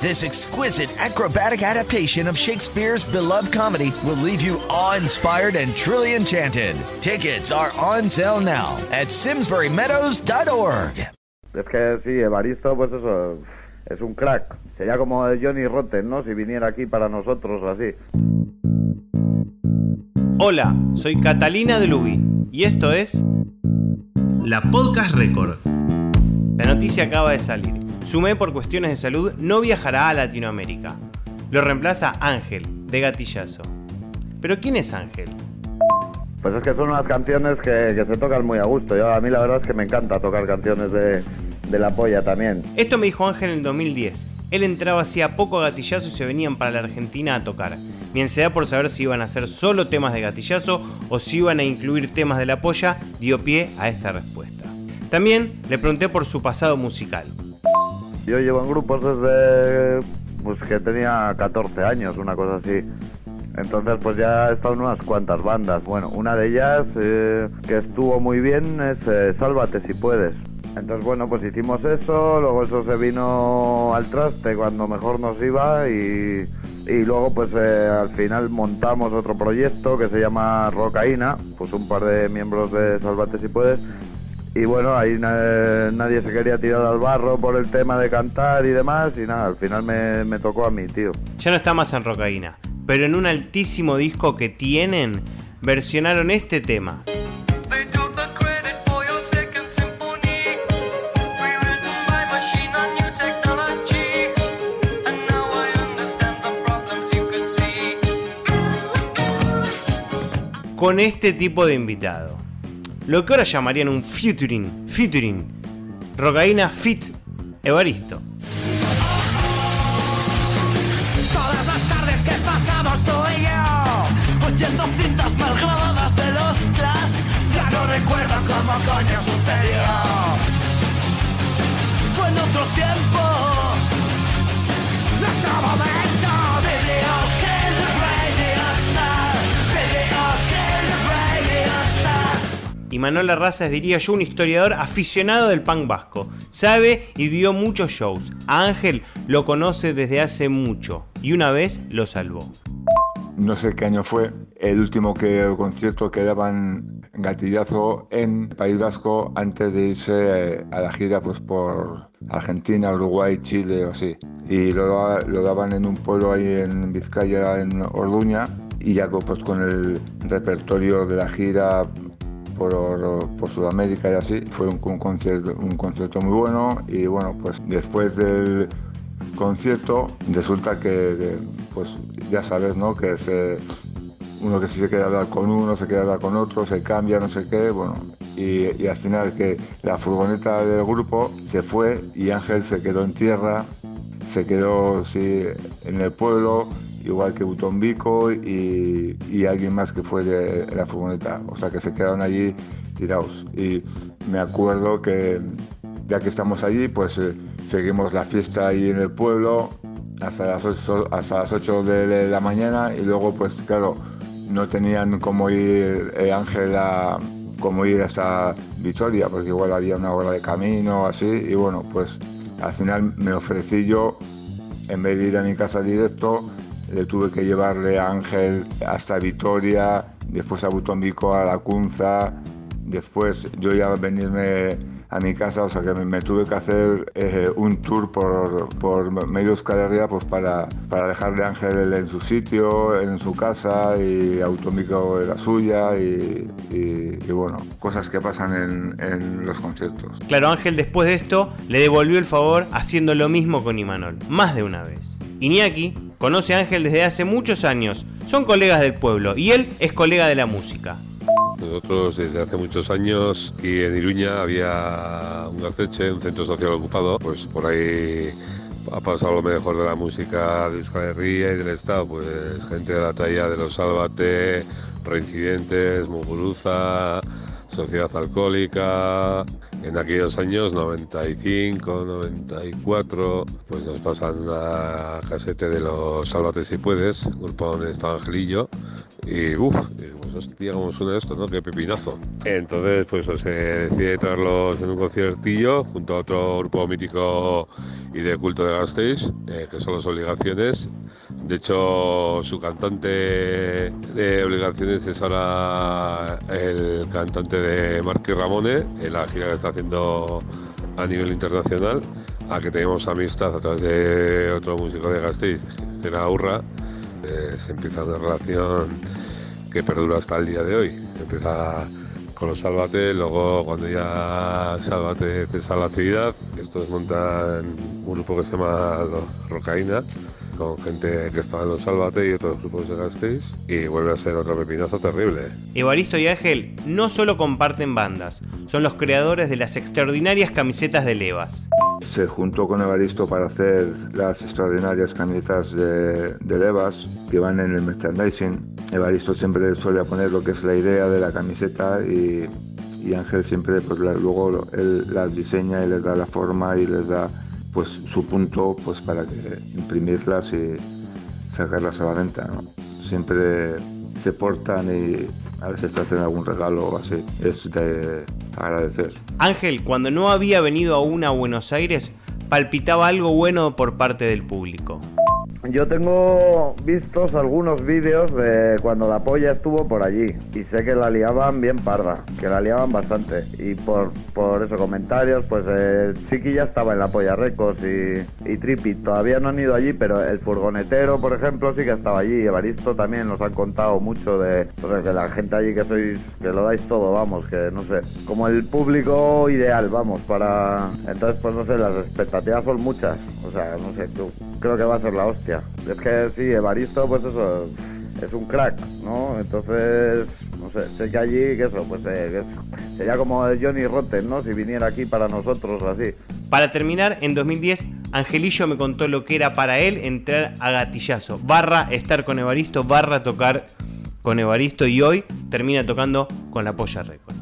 This exquisite acrobatic adaptation of Shakespeare's beloved comedy will leave you awe-inspired and truly enchanted. Tickets are on sale now at simsburymeadows.org. Es que sí, Evaristo, pues eso, es un crack. Sería como Johnny Rotten, ¿no? Si viniera aquí para nosotros así. Hola, soy Catalina de Lubi y esto es la Podcast Record. La noticia acaba de salir. Sumé por cuestiones de salud no viajará a Latinoamérica. Lo reemplaza Ángel, de Gatillazo. Pero ¿quién es Ángel? Pues es que son unas canciones que, que se tocan muy a gusto. Yo, a mí la verdad es que me encanta tocar canciones de, de la polla también. Esto me dijo Ángel en 2010. Él entraba hacía poco a Gatillazo y se venían para la Argentina a tocar. Mi ansiedad por saber si iban a hacer solo temas de Gatillazo o si iban a incluir temas de la polla dio pie a esta respuesta. También le pregunté por su pasado musical. Yo llevo en grupos desde pues que tenía 14 años, una cosa así. Entonces pues ya he estado en unas cuantas bandas. Bueno, una de ellas eh, que estuvo muy bien es eh, Sálvate si puedes. Entonces bueno, pues hicimos eso, luego eso se vino al traste cuando mejor nos iba y, y luego pues eh, al final montamos otro proyecto que se llama Rocaína, pues un par de miembros de Sálvate si puedes y bueno, ahí na- nadie se quería tirar al barro por el tema de cantar y demás, y nada, al final me, me tocó a mí, tío. Ya no está más en Rocaína, pero en un altísimo disco que tienen, versionaron este tema. They took the credit for your second symphony. Rewritten by machine on new technology. And now I understand the problems you could see. con este tipo de invitado. Lo que ahora llamarían un featuring, featuring, Rocaína Fit Evaristo. Todas las tardes que pasamos tú y yo Oyendo cintas mal grabadas de los Clash Ya no recuerdo cómo coño sucedió Fue en otro tiempo Manuel diría yo un historiador aficionado del punk vasco. Sabe y vio muchos shows. A Ángel lo conoce desde hace mucho y una vez lo salvó. no sé qué año fue, el último que, el concierto que daban gatillazo en País Vasco antes de irse eh, a la gira pues por Argentina, Uruguay, Chile o así. Y lo, daba- lo daban en un pueblo ahí en Vizcaya, en Orduña, y ya pues con el repertorio de la gira por, Sudamérica y así. Fue un, concierto, un concierto muy bueno y bueno, pues después del concierto resulta que, pues ya sabes, ¿no? Que uno que se quiere hablar con uno, se quiere hablar con otro, se cambia, no sé qué, bueno. Y, y al final que la furgoneta del grupo se fue y Ángel se quedó en tierra, se quedó sí, en el pueblo, igual que Butombico y, y alguien más que fue de la furgoneta. O sea que se quedaron allí tirados. Y me acuerdo que ya que estamos allí, pues eh, seguimos la fiesta ahí en el pueblo hasta las 8, hasta las 8 de la mañana y luego pues claro, no tenían como ir eh, Ángel a como ir hasta Vitoria, porque igual había una hora de camino así, y bueno, pues al final me ofrecí yo, en vez de ir a mi casa directo, le tuve que llevarle a Ángel hasta Vitoria, después a Butombico, a La Cunza, después yo ya venirme a mi casa, o sea que me, tuve que hacer eh, un tour por, por medio Euskal pues para, para dejarle a Ángel en su sitio, en su casa y Autómico en la suya y, y- y bueno, cosas que pasan en, en los conciertos. Claro, Ángel después de esto le devolvió el favor haciendo lo mismo con Imanol, más de una vez. Iñaki conoce a Ángel desde hace muchos años, son colegas del pueblo y él es colega de la música. Nosotros desde hace muchos años aquí en Iruña había un aceche, un centro social ocupado, pues por ahí ha pasado lo mejor de la música de Euskal Herria y del Estado, pues gente de la talla de los Sálvate, Reincidentes, Muguruza, Sociedad Alcohólica En aquellos años 95, 94, pues nos pasan una casete de los Sálvate si puedes, grupo donde estaba Angelillo, y uff, pues hostia, cómo suena esto, ¿no? Qué pepinazo. Entonces, pues se decide traerlos en un conciertillo junto a otro grupo mítico y de culto de Gasteiz, eh, que son las Obligaciones. De hecho, su cantante de Obligaciones es ahora el cantante de Marquis Ramone, en la gira que está haciendo a nivel internacional, a que tenemos amistad a través de otro músico de Gasteiz, que era Urra. Eh, se empieza una relación que perdura hasta el día de hoy. Empieza con los Sálvate, luego cuando ya Sálvate cesa la actividad, estos montan un grupo que se llama Los Rocaína, con gente que estaba en los Sálvate y otros grupos de Gasteiz, y vuelve a ser otro pepinazo terrible. Evaristo y Ángel no solo comparten bandas, son los creadores de las extraordinarias camisetas de Levas. Se juntó con Evaristo para hacer las extraordinarias camisetas de, de Levas que van en el merchandising. Evaristo siempre suele poner lo que es la idea de la camiseta y, Ángel siempre pues la- luego él las diseña y les da la forma y les da pues su punto pues para que imprimirlas y sacarlas a la venta. ¿no? Siempre se portan y a veces te hacen algún regalo o así. Es de agradecer. Ángel, cuando no había venido aún a Buenos Aires, palpitaba algo bueno por parte del público. Yo tengo vistos algunos vídeos de cuando la polla estuvo por allí y sé que la liaban bien parda, que la liaban bastante. Y por, por eso comentarios, pues eh, Chiqui ya estaba en la polla Records y, y Trippy. Todavía no han ido allí, pero el furgonetero, por ejemplo, sí que estaba allí. Evaristo también nos han contado mucho de pues, que la gente allí que sois, que lo dais todo, vamos, que no sé, como el público ideal, vamos, para... Entonces, pues no sé, las expectativas son muchas, o sea, no sé, tú, creo que va a ser la hostia. Es que sí, Evaristo, pues eso, es un crack, ¿no? Entonces, no sé, sé que allí, que eso, pues eh, es- sería como Johnny Rotten, ¿no? Si viniera aquí para nosotros o así. Para terminar, en 2010, Angelillo me contó lo que era para él entrar a gatillazo, barra estar con Evaristo, barra tocar con Evaristo y hoy termina tocando con la Polla Record.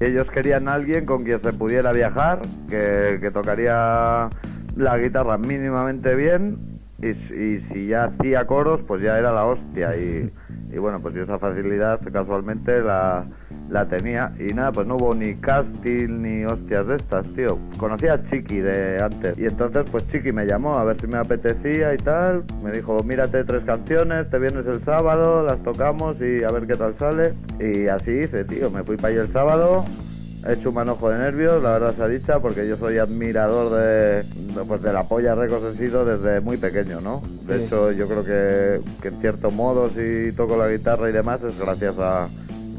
Ellos querían a alguien con quien se pudiera viajar, que, que tocaría la guitarra mínimamente bien y, y si ya hacía coros, pues ya era la hostia. Y, y bueno, pues yo esa facilidad casualmente la, la tenía. Y nada, pues no hubo ni casting ni hostias de estas, tío. Conocía a Chiqui de antes. Y entonces, pues Chiqui me llamó a ver si me apetecía y tal. Me dijo, mírate tres canciones, te vienes el sábado, las tocamos y a ver qué tal sale. Y así hice, tío. Me fui para allí el sábado. He hecho un manojo de nervios, la verdad se ha dicha, porque yo soy admirador de, pues de la polla Records he sido desde muy pequeño, ¿no? De hecho, yo creo que, que en cierto modo, si toco la guitarra y demás, es gracias a,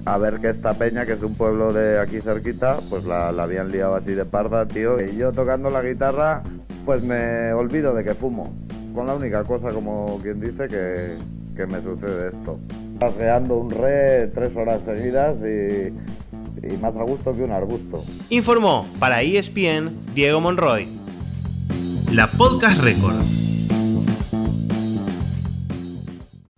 a ver que esta peña, que es un pueblo de aquí cerquita, pues la, la habían liado así de parda, tío. Y yo tocando la guitarra, pues me olvido de que fumo. Con la única cosa, como quien dice, que, que me sucede esto. Paseando un re tres horas seguidas y, y más a gusto que un arbusto. Informó para ESPN Diego Monroy. La Podcast Record.